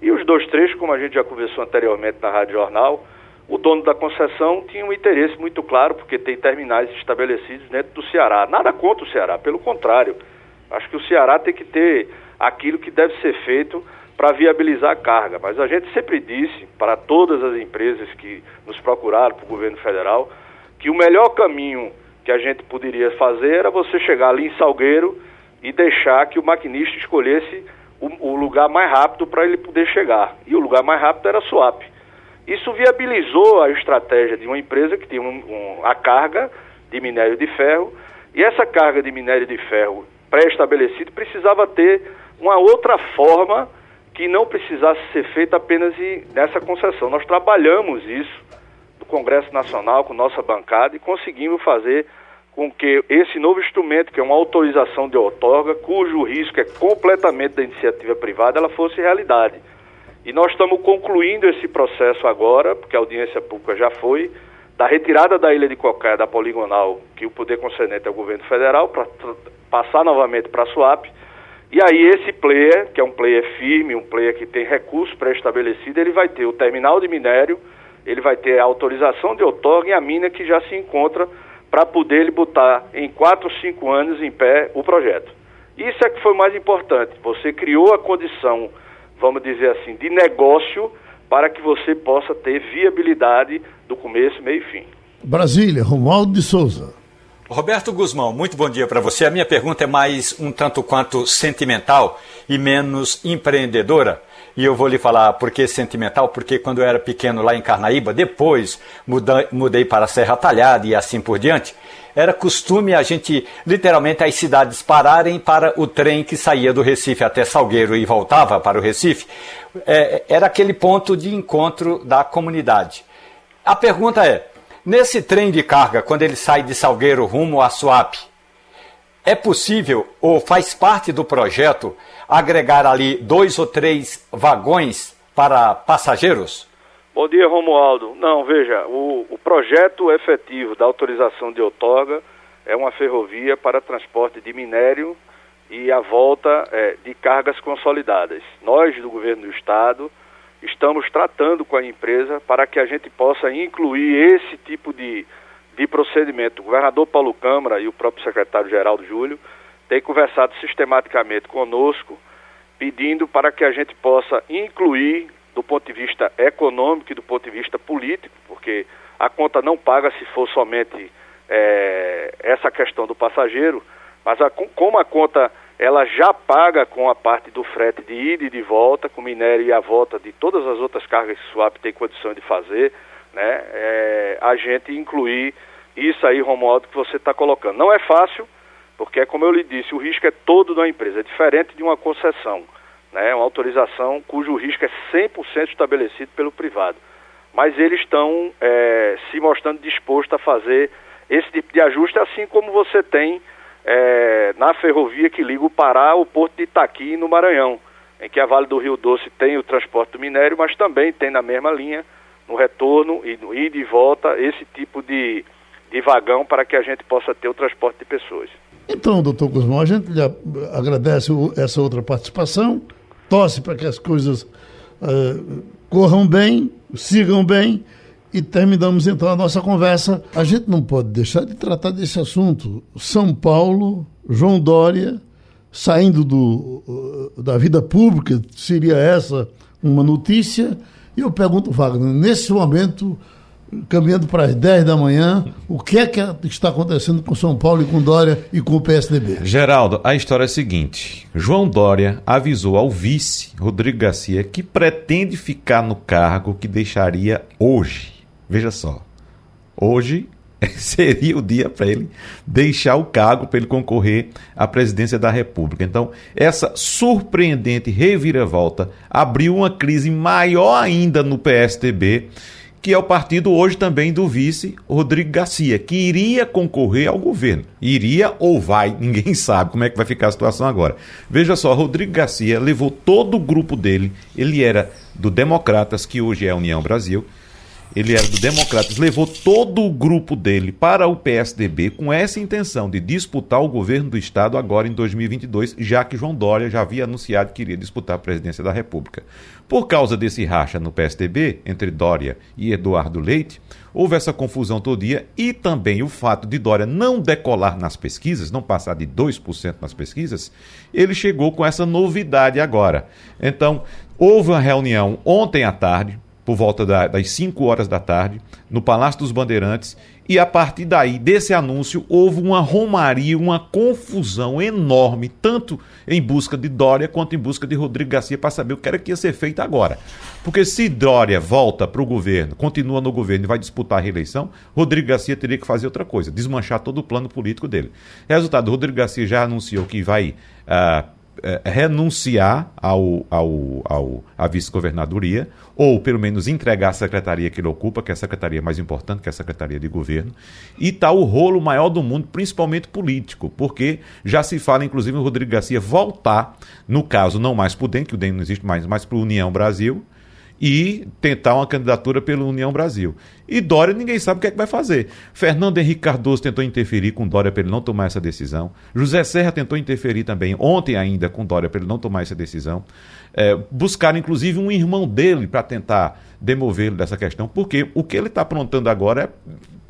E os dois trechos, como a gente já conversou anteriormente na Rádio Jornal, o dono da concessão tinha um interesse muito claro, porque tem terminais estabelecidos dentro do Ceará. Nada contra o Ceará, pelo contrário. Acho que o Ceará tem que ter aquilo que deve ser feito para viabilizar a carga. Mas a gente sempre disse para todas as empresas que nos procuraram, para o governo federal, que o melhor caminho que a gente poderia fazer era você chegar ali em Salgueiro e deixar que o maquinista escolhesse o, o lugar mais rápido para ele poder chegar. E o lugar mais rápido era Suape. Isso viabilizou a estratégia de uma empresa que tinha um, um, a carga de minério de ferro e essa carga de minério de ferro pré-estabelecida precisava ter uma outra forma que não precisasse ser feita apenas nessa concessão. Nós trabalhamos isso no Congresso Nacional com nossa bancada e conseguimos fazer com que esse novo instrumento, que é uma autorização de outorga, cujo risco é completamente da iniciativa privada, ela fosse realidade. E nós estamos concluindo esse processo agora, porque a audiência pública já foi, da retirada da Ilha de Cocaia, da poligonal, que o poder concedente é o governo federal, para passar novamente para a SUAP, e aí esse player, que é um player firme, um player que tem recurso pré-estabelecido, ele vai ter o terminal de minério, ele vai ter a autorização de outorga e a mina que já se encontra para poder ele botar em 4 ou 5 anos em pé o projeto. Isso é que foi mais importante. Você criou a condição, vamos dizer assim, de negócio para que você possa ter viabilidade do começo, meio e fim. Brasília, Romualdo de Souza. Roberto Guzmão, muito bom dia para você. A minha pergunta é mais um tanto quanto sentimental e menos empreendedora. E eu vou lhe falar por que sentimental, porque quando eu era pequeno lá em Carnaíba, depois mudei, mudei para a Serra Talhada e assim por diante, era costume a gente, literalmente, as cidades pararem para o trem que saía do Recife até Salgueiro e voltava para o Recife. É, era aquele ponto de encontro da comunidade. A pergunta é, Nesse trem de carga, quando ele sai de Salgueiro rumo a Suape, é possível ou faz parte do projeto agregar ali dois ou três vagões para passageiros? Bom dia, Romualdo. Não, veja, o, o projeto efetivo da autorização de outorga é uma ferrovia para transporte de minério e a volta é, de cargas consolidadas. Nós, do governo do estado, estamos tratando com a empresa para que a gente possa incluir esse tipo de, de procedimento. O governador Paulo Câmara e o próprio secretário-geral Júlio têm conversado sistematicamente conosco, pedindo para que a gente possa incluir, do ponto de vista econômico e do ponto de vista político, porque a conta não paga se for somente é, essa questão do passageiro, mas a, como a conta ela já paga com a parte do frete de ida e de volta, com minério e a volta de todas as outras cargas que o SWAP tem condição de fazer, né? É, a gente incluir isso aí, Romualdo, que você está colocando. Não é fácil, porque como eu lhe disse, o risco é todo da empresa, é diferente de uma concessão, né? Uma autorização cujo risco é 100% estabelecido pelo privado. Mas eles estão é, se mostrando dispostos a fazer esse tipo de ajuste, assim como você tem é, na ferrovia que liga o Pará ao Porto de Itaqui, no Maranhão, em que a Vale do Rio Doce tem o transporte do minério, mas também tem na mesma linha, no retorno e no ida e volta, esse tipo de, de vagão para que a gente possa ter o transporte de pessoas. Então, doutor Guzmão, a gente lhe agradece essa outra participação, torce para que as coisas uh, corram bem, sigam bem e terminamos então a nossa conversa. A gente não pode deixar de tratar desse assunto. São Paulo, João Dória, saindo do, uh, da vida pública, seria essa uma notícia? E eu pergunto, Wagner, nesse momento, caminhando para as 10 da manhã, o que é que está acontecendo com São Paulo e com Dória e com o PSDB? Geraldo, a história é a seguinte: João Dória avisou ao vice, Rodrigo Garcia, que pretende ficar no cargo que deixaria hoje Veja só. Hoje <laughs> seria o dia para ele deixar o cargo para ele concorrer à presidência da República. Então, essa surpreendente reviravolta abriu uma crise maior ainda no PSDB, que é o partido hoje também do vice Rodrigo Garcia, que iria concorrer ao governo. Iria ou vai, <laughs> ninguém sabe como é que vai ficar a situação agora. Veja só, Rodrigo Garcia levou todo o grupo dele, ele era do Democratas, que hoje é a União Brasil. Ele era do Democratas, levou todo o grupo dele para o PSDB com essa intenção de disputar o governo do Estado agora em 2022, já que João Dória já havia anunciado que iria disputar a presidência da República. Por causa desse racha no PSDB, entre Dória e Eduardo Leite, houve essa confusão dia e também o fato de Dória não decolar nas pesquisas, não passar de 2% nas pesquisas, ele chegou com essa novidade agora. Então, houve uma reunião ontem à tarde, por volta da, das 5 horas da tarde, no Palácio dos Bandeirantes, e a partir daí, desse anúncio, houve uma romaria, uma confusão enorme, tanto em busca de Dória quanto em busca de Rodrigo Garcia, para saber o que era que ia ser feito agora. Porque se Dória volta para o governo, continua no governo e vai disputar a reeleição, Rodrigo Garcia teria que fazer outra coisa, desmanchar todo o plano político dele. Resultado, Rodrigo Garcia já anunciou que vai. Uh, é, renunciar ao, ao, ao, à vice-governadoria, ou pelo menos entregar a secretaria que ele ocupa, que é a secretaria mais importante, que é a secretaria de governo, e está o rolo maior do mundo, principalmente político, porque já se fala, inclusive, o Rodrigo Garcia voltar, no caso, não mais para o DEM, que o DEM não existe mais, mas para o União Brasil, e tentar uma candidatura pela União Brasil. E Dória ninguém sabe o que é que vai fazer. Fernando Henrique Cardoso tentou interferir com Dória para ele não tomar essa decisão. José Serra tentou interferir também, ontem ainda, com Dória para ele não tomar essa decisão. É, buscaram, inclusive, um irmão dele para tentar demovê-lo dessa questão, porque o que ele está aprontando agora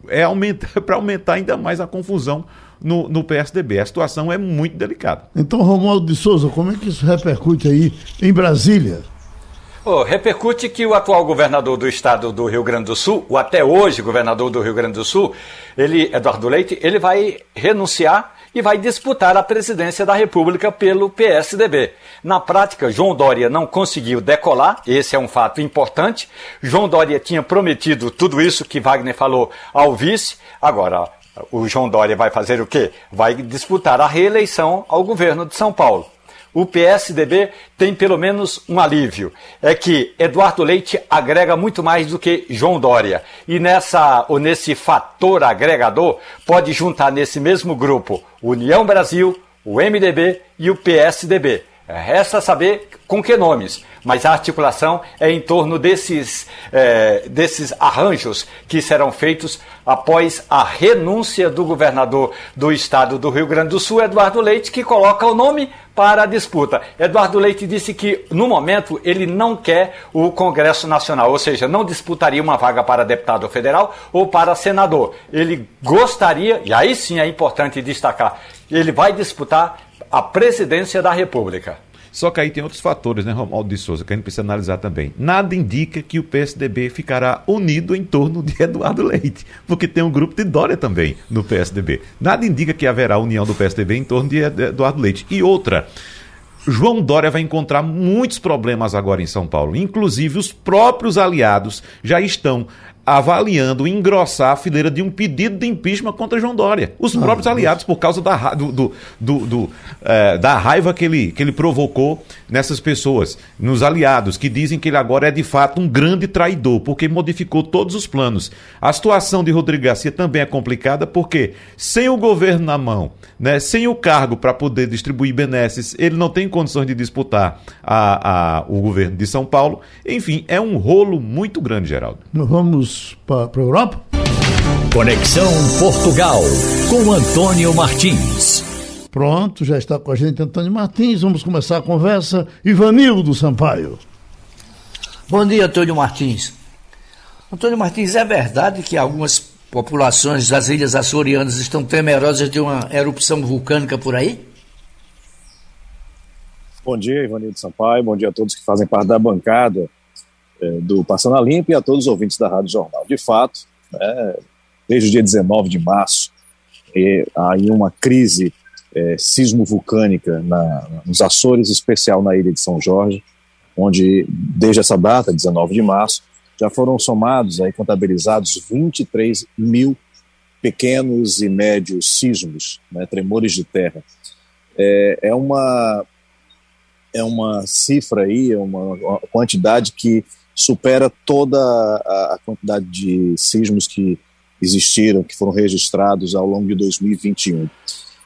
é, é aumentar, <laughs> para aumentar ainda mais a confusão no, no, PSDB. A situação é muito delicada. Então, Romualdo de Souza, como é que isso repercute aí em Brasília? Oh, repercute que o atual governador do estado do Rio Grande do Sul, o até hoje governador do Rio Grande do Sul, ele, Eduardo Leite, ele vai renunciar e vai disputar a presidência da República pelo PSDB. Na prática, João Dória não conseguiu decolar, esse é um fato importante. João Dória tinha prometido tudo isso que Wagner falou ao vice. Agora, o João Dória vai fazer o quê? Vai disputar a reeleição ao governo de São Paulo o PSDB tem pelo menos um alívio. É que Eduardo Leite agrega muito mais do que João Dória. E nessa, ou nesse fator agregador, pode juntar nesse mesmo grupo União Brasil, o MDB e o PSDB. Resta saber com que nomes, mas a articulação é em torno desses, é, desses arranjos que serão feitos após a renúncia do governador do estado do Rio Grande do Sul, Eduardo Leite, que coloca o nome para a disputa. Eduardo Leite disse que, no momento, ele não quer o Congresso Nacional, ou seja, não disputaria uma vaga para deputado federal ou para senador. Ele gostaria, e aí sim é importante destacar, ele vai disputar a presidência da República. Só que aí tem outros fatores, né, Romualdo de Souza, que a gente precisa analisar também. Nada indica que o PSDB ficará unido em torno de <laughs> Eduardo Leite, porque tem um grupo de Dória também no PSDB. Nada indica que haverá união do PSDB em torno de Eduardo Leite. E outra, João Dória vai encontrar muitos problemas agora em São Paulo. Inclusive, os próprios aliados já estão avaliando engrossar a fileira de um pedido de impeachment contra João Dória. Os ah, próprios aliados, por causa da, do, do, do, do é, da raiva que ele, que ele provocou nessas pessoas, nos aliados, que dizem que ele agora é de fato um grande traidor, porque modificou todos os planos. A situação de Rodrigo Garcia também é complicada, porque sem o governo na mão, né, sem o cargo para poder distribuir benesses, ele não tem condições de disputar a, a, o governo de São Paulo. Enfim, é um rolo muito grande, Geraldo. Vamos para a Europa? Conexão Portugal com Antônio Martins. Pronto, já está com a gente Antônio Martins. Vamos começar a conversa. Ivanildo Sampaio. Bom dia, Antônio Martins. Antônio Martins, é verdade que algumas populações das Ilhas Açorianas estão temerosas de uma erupção vulcânica por aí? Bom dia, Ivanildo Sampaio. Bom dia a todos que fazem parte da bancada do Passando a Limpo e a todos os ouvintes da Rádio Jornal. De fato, é, desde o dia 19 de março, é, há aí uma crise é, sismo-vulcânica nos Açores, especial na ilha de São Jorge, onde desde essa data, 19 de março, já foram somados, aí, contabilizados 23 mil pequenos e médios sismos, né, tremores de terra. É, é, uma, é uma cifra aí, é uma, uma quantidade que supera toda a, quantidade de sismos que existiram, que foram registrados ao longo de 2021.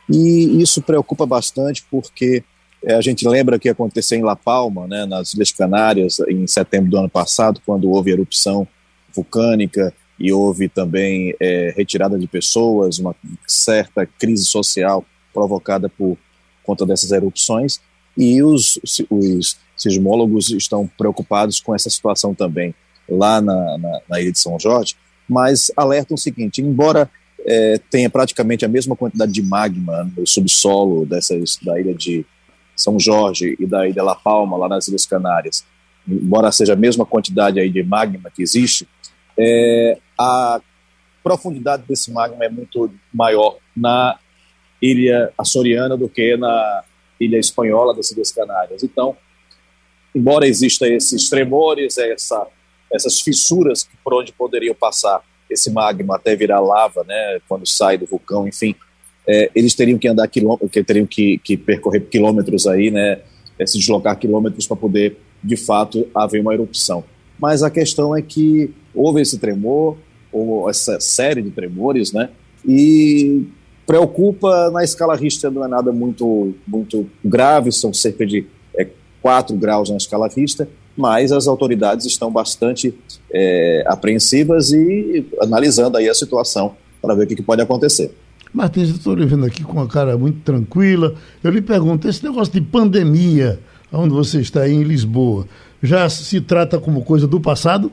E isso preocupa bastante porque É, a gente lembra que aconteceu em La Palma, né, nas Ilhas Canárias, em setembro do ano passado, quando houve erupção vulcânica e houve também é, retirada de pessoas, uma certa crise social provocada por conta dessas erupções, e os, os sismólogos estão preocupados com essa situação também lá na, na, na Ilha de São Jorge, mas alertam o seguinte, embora é, tenha praticamente a mesma quantidade de magma no subsolo dessas, da ilha de São Jorge e da ilha La Palma, lá nas Ilhas Canárias, embora seja a mesma quantidade aí de magma que existe, é, a profundidade desse magma é muito maior na ilha açoriana do que na ilha espanhola das Ilhas Canárias. Então, embora exista esses tremores, essa, essas fissuras por onde poderiam passar esse magma até virar lava, né, quando sai do vulcão, enfim, é, eles teriam que andar quilômetros, teriam que, que percorrer quilômetros aí, né, é, se deslocar quilômetros para poder, de fato, haver uma erupção. Mas a questão é que houve esse tremor, ou essa série de tremores, né, e preocupa na escala Richter não é nada muito muito grave, são cerca de é, 4 graus na escala Richter, mas as autoridades estão bastante é, apreensivas e analisando aí a situação para ver o que, que pode acontecer. Martins, estou lhe vendo aqui com uma cara muito tranquila. Eu lhe pergunto, esse negócio de pandemia, onde você está aí em Lisboa, já se trata como coisa do passado?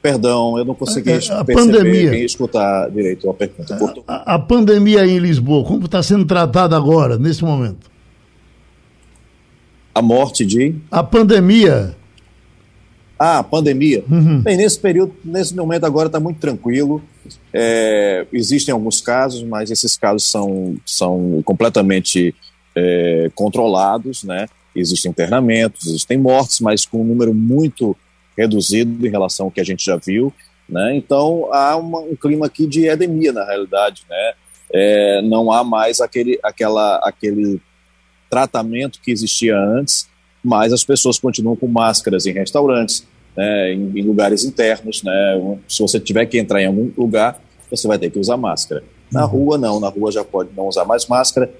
Perdão, eu não consegui a pandemia, nem escutar direito a pergunta. A, a pandemia em Lisboa, como está sendo tratada agora, nesse momento? a morte de. A pandemia. Ah, a pandemia. Uhum. Bem, nesse período, nesse momento agora está muito tranquilo. É, existem alguns casos, mas esses casos são, são completamente é, controlados, né? Existem internamentos, existem mortes, mas com um número muito reduzido em relação ao que a gente já viu, né? Então há uma, um clima aqui de edemia na realidade, né? É, não há mais aquele, aquela, aquele tratamento que existia antes, mas as pessoas continuam com máscaras em restaurantes, né, em, em, lugares internos. Né, se você tiver que entrar em algum lugar, você vai ter que usar máscara. Na uhum. rua, não, na rua já pode não usar mais máscara.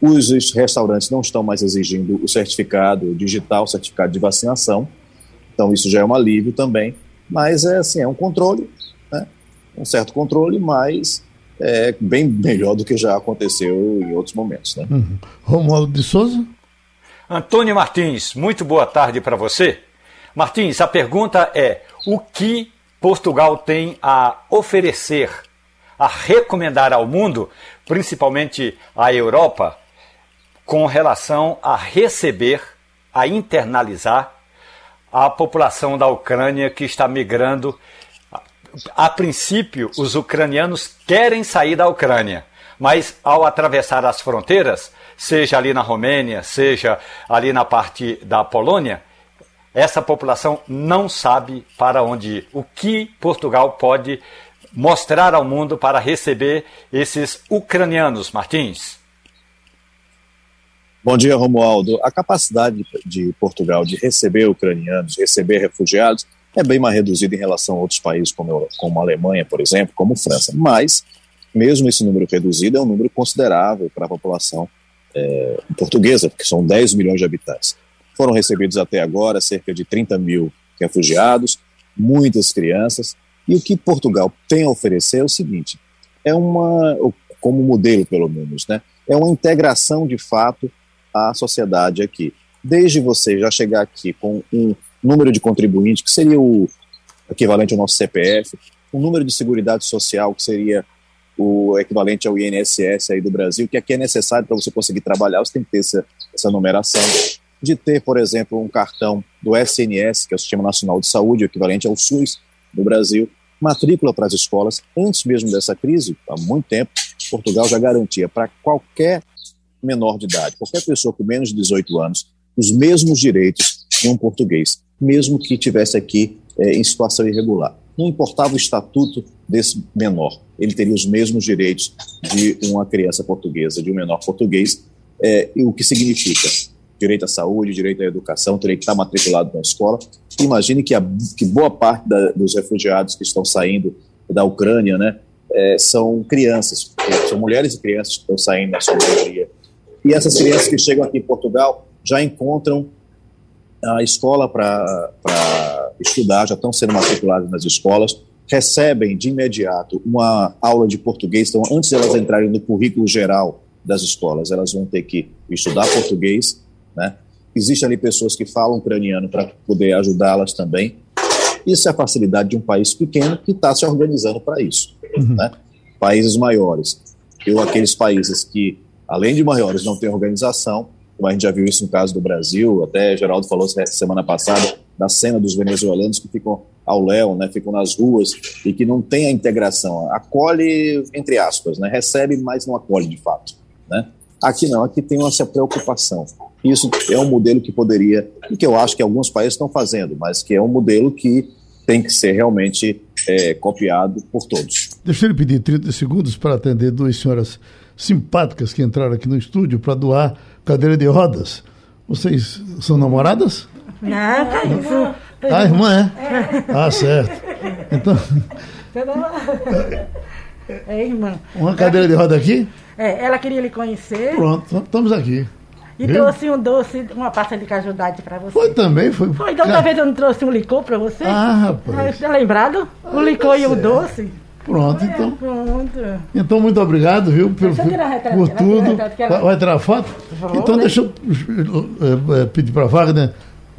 Os restaurantes não estão mais exigindo o certificado digital, o certificado de vacinação. Então, isso já é um alívio também. Mas é assim, é um controle, né, um certo controle, mas é bem melhor do que já aconteceu em outros momentos. Né? Uhum. Romualdo de Souza? Antônio Martins, muito boa tarde para você. Martins, a pergunta é: o que Portugal tem a oferecer, a recomendar ao mundo, principalmente à Europa, com relação a receber, a internalizar a população da Ucrânia que está migrando a princípio, os ucranianos querem sair da Ucrânia, mas ao atravessar as fronteiras, seja ali na Romênia, seja ali na parte da Polônia, essa população não sabe para onde ir. O que Portugal pode mostrar ao mundo para receber esses ucranianos, Martins? Bom dia, Romualdo. A capacidade de Portugal de receber ucranianos, de receber refugiados, é bem mais reduzido em relação a outros países, como, como a Alemanha, por exemplo, como França. Mas, mesmo esse número reduzido, é um número considerável para a população é, portuguesa, porque são 10 milhões de habitantes. Foram recebidos até agora cerca de 30 mil refugiados, muitas crianças, e o que Portugal tem a oferecer é o seguinte: é uma, como modelo pelo menos, né, é uma integração de fato à sociedade aqui. Desde você já chegar aqui com um número de contribuintes, que seria o equivalente ao nosso CPF, o número de seguridade social, que seria o equivalente ao INSS aí do Brasil, que aqui é necessário para você conseguir trabalhar, você tem que ter essa, essa numeração. De ter, por exemplo, um cartão do SNS, que é o Sistema Nacional de Saúde, o equivalente ao SUS no Brasil, matrícula para as escolas. Antes mesmo dessa crise, há muito tempo, Portugal já garantia para qualquer menor de idade, qualquer pessoa com menos de 18 anos, os mesmos direitos de um português mesmo que tivesse aqui é, em situação irregular. Não importava o estatuto desse menor, ele teria os mesmos direitos de uma criança portuguesa, de um menor português, é, o que significa direito à saúde, direito à educação, teria que estar matriculado na escola. Imagine que, a, que boa parte da, dos refugiados que estão saindo da Ucrânia, né, é, são crianças, são mulheres e crianças que estão saindo na sua maioria E essas crianças que chegam aqui em Portugal já encontram a escola para estudar, já estão sendo matriculadas nas escolas, recebem de imediato uma aula de português. Então, antes de elas entrarem no currículo geral das escolas, elas vão ter que estudar português, né? Existem ali pessoas que falam ucraniano para poder ajudá-las também. Isso é a facilidade de um país pequeno que está se organizando para isso. Uhum. Né? Países maiores, ou aqueles países que, além de maiores, não têm organização, como a gente já viu isso no caso do Brasil, até Geraldo falou semana passada da cena dos venezuelanos que ficam ao léu, né, ficam nas ruas e que não tem a integração, acolhe entre aspas, né, recebe, mas não acolhe de fato, né? Aqui não, aqui tem essa preocupação. Isso é um modelo que poderia, e que eu acho que alguns países estão fazendo, mas que é um modelo que tem que ser realmente é, copiado por todos. Deixa eu lhe pedir 30 segundos para atender duas senhoras simpáticas que entraram aqui no estúdio para doar cadeira de rodas. Vocês são namoradas? É isso. Ah, irmã é? Ah, certo. Então. É irmã. Uma cadeira de roda aqui? É, ela queria lhe conhecer. Pronto, estamos aqui. E Viu? trouxe um doce, uma pasta de cajudade para você. Foi também, foi. Foi, então talvez eu não trouxe um licor para você. Ah, rapaz. Está lembrado? O licor e o doce. Pronto, então. Pronto. Então, muito obrigado, viu, por, por tudo. Vai, vai tirar foto? Favor, então, né? deixa eu uh, pedir para a Wagner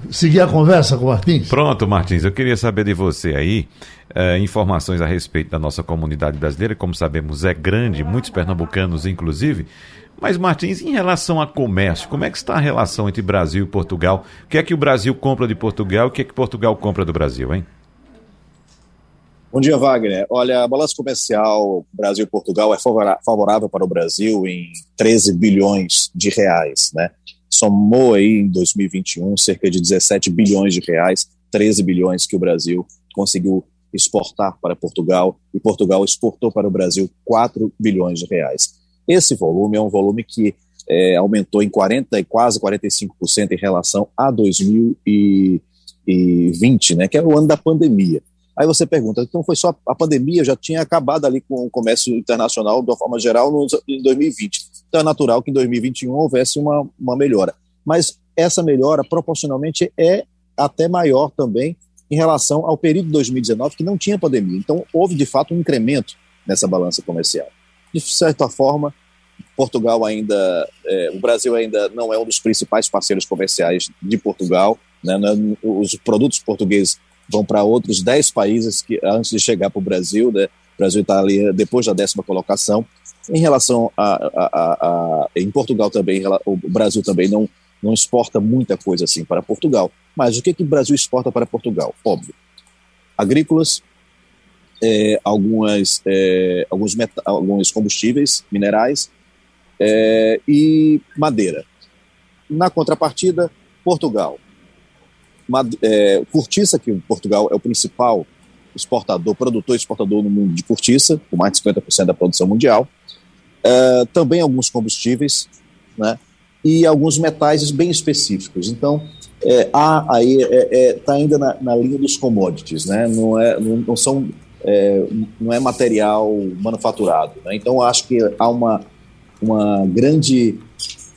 seguir a conversa com o Martins? Pronto, Martins, eu queria saber de você aí uh, informações a respeito da nossa comunidade brasileira, como sabemos é grande, muitos pernambucanos inclusive. Mas, Martins, em relação a comércio, como é que está a relação entre Brasil e Portugal? O que é que o Brasil compra de Portugal e o que é que Portugal compra do Brasil, hein? Bom dia, Wagner. Olha, a balança comercial Brasil e Portugal é favorável para o Brasil em 13 bilhões de reais, né? Somou aí em 2021 cerca de 17 bilhões de reais, 13 bilhões que o Brasil conseguiu exportar para Portugal e Portugal exportou para o Brasil 4 bilhões de reais. Esse volume é um volume que é, aumentou em 40 e quase 45% em relação a 2020, né, que é o ano da pandemia. Aí você pergunta, então foi só a pandemia, já tinha acabado ali com o comércio internacional de uma forma geral no, em 2020. Então é natural que em 2021 houvesse uma, uma melhora. Mas essa melhora proporcionalmente é até maior também em relação ao período de 2019, que não tinha pandemia. Então houve de fato um incremento nessa balança comercial. De certa forma, Portugal ainda, é, o Brasil ainda não é um dos principais parceiros comerciais de Portugal. Né? É, os produtos portugueses vão para outros 10 países que antes de chegar para o Brasil, né? O Brasil está ali depois da décima colocação. Em relação a, a, a, a, em Portugal também, o Brasil também não não exporta muita coisa assim para Portugal. Mas o que que o Brasil exporta para Portugal? Óbvio, agrícolas, é, algumas é, alguns alguns combustíveis, minerais é, e madeira. Na contrapartida, Portugal é, cortiça, que Portugal é o principal exportador, produtor e exportador no mundo de cortiça, com mais de 50% da produção mundial. É, também alguns combustíveis, né? E alguns metais bem específicos. Então, é, há aí está é, é tá ainda na, na, linha dos commodities, né? Não é, não, não são, é, não é material manufaturado. Né? Então, acho que há uma, uma grande,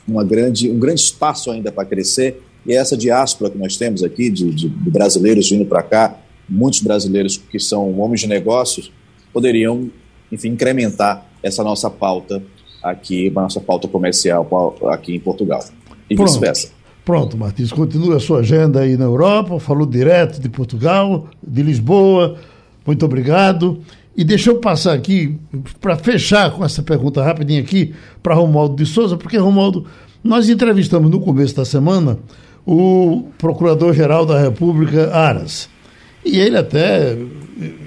uma grande, um grande espaço ainda para crescer e essa diáspora que nós temos aqui, de, de, brasileiros vindo para cá, muitos brasileiros que são homens de negócios, poderiam, enfim, incrementar essa nossa pauta aqui, a nossa pauta comercial aqui em Portugal. E vice-versa. Pronto, Martins, continue a sua agenda aí na Europa, falou direto de Portugal, de Lisboa. Muito obrigado. E deixa eu passar aqui, para fechar com essa pergunta rapidinha aqui, para Romualdo de Souza, porque, Romualdo, nós entrevistamos no começo da semana o Procurador-Geral da República, Aras. E ele até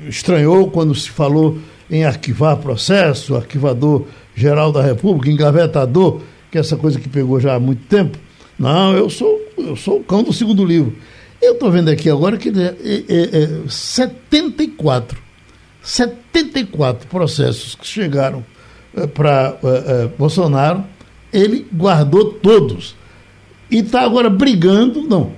estranhou quando se falou em arquivar processo, arquivador-geral da República, engavetador, que é essa coisa que pegou já há muito tempo. Não, eu sou, eu sou o cão do segundo livro. Eu estou vendo aqui agora que é, é, é 74, 74 processos que chegaram é, para é, é, Bolsonaro, ele guardou todos e está agora brigando, não,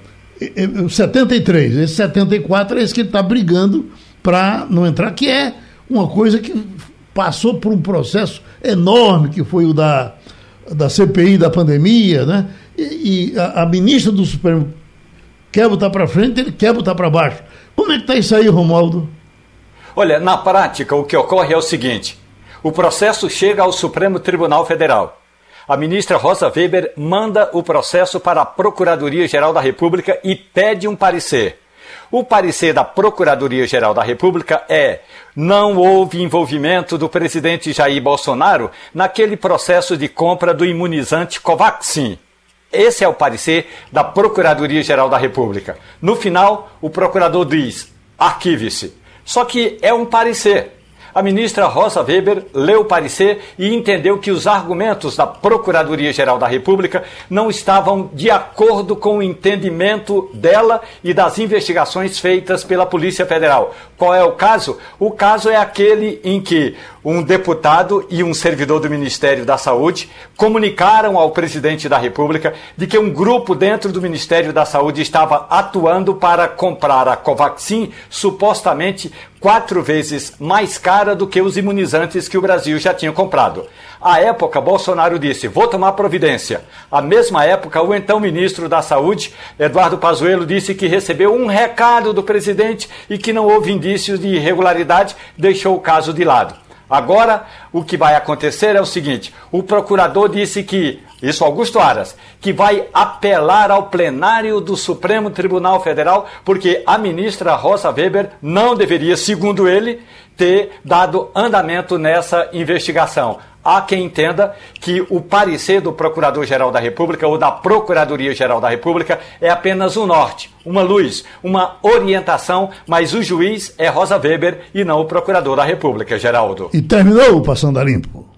73, esse 74 é esse que ele está brigando para não entrar, que é uma coisa que passou por um processo enorme, que foi o da da CPI da pandemia, né? E, e a, a, ministra do Supremo quer botar para frente, ele quer botar para baixo. Como é que está isso aí, Romualdo? Olha, na prática, o que ocorre é o seguinte: o processo chega ao Supremo Tribunal Federal. A ministra Rosa Weber manda o processo para a Procuradoria-Geral da República e pede um parecer. O parecer da Procuradoria-Geral da República é: não houve envolvimento do presidente Jair Bolsonaro naquele processo de compra do imunizante Covaxin. Esse é o parecer da Procuradoria-Geral da República. No final, o procurador diz: arquive-se. Só que é um parecer a ministra Rosa Weber leu o parecer e entendeu que os argumentos da Procuradoria-Geral da República não estavam de acordo com o entendimento dela e das investigações feitas pela Polícia Federal. Qual é o caso? O caso é aquele em que um deputado e um servidor do Ministério da Saúde comunicaram ao presidente da República de que um grupo dentro do Ministério da Saúde estava atuando para comprar a Covaxin supostamente quatro vezes mais cara do que os imunizantes que o Brasil já tinha comprado. À época, Bolsonaro disse: vou tomar providência. À mesma época, o então ministro da Saúde, Eduardo Pazuello, disse que recebeu um recado do presidente e que não houve indícios de irregularidade, deixou o caso de lado. Agora, o que vai acontecer é o seguinte: o procurador disse que, isso Augusto Aras, que vai apelar ao plenário do Supremo Tribunal Federal, porque a ministra Rosa Weber não deveria, segundo ele, ter dado andamento nessa investigação. Há quem entenda que o parecer do Procurador-Geral da República ou da Procuradoria-Geral da República é apenas um norte, uma luz, uma orientação, mas o juiz é Rosa Weber e não o Procurador da República, Geraldo. E terminou o Passando a Limpo.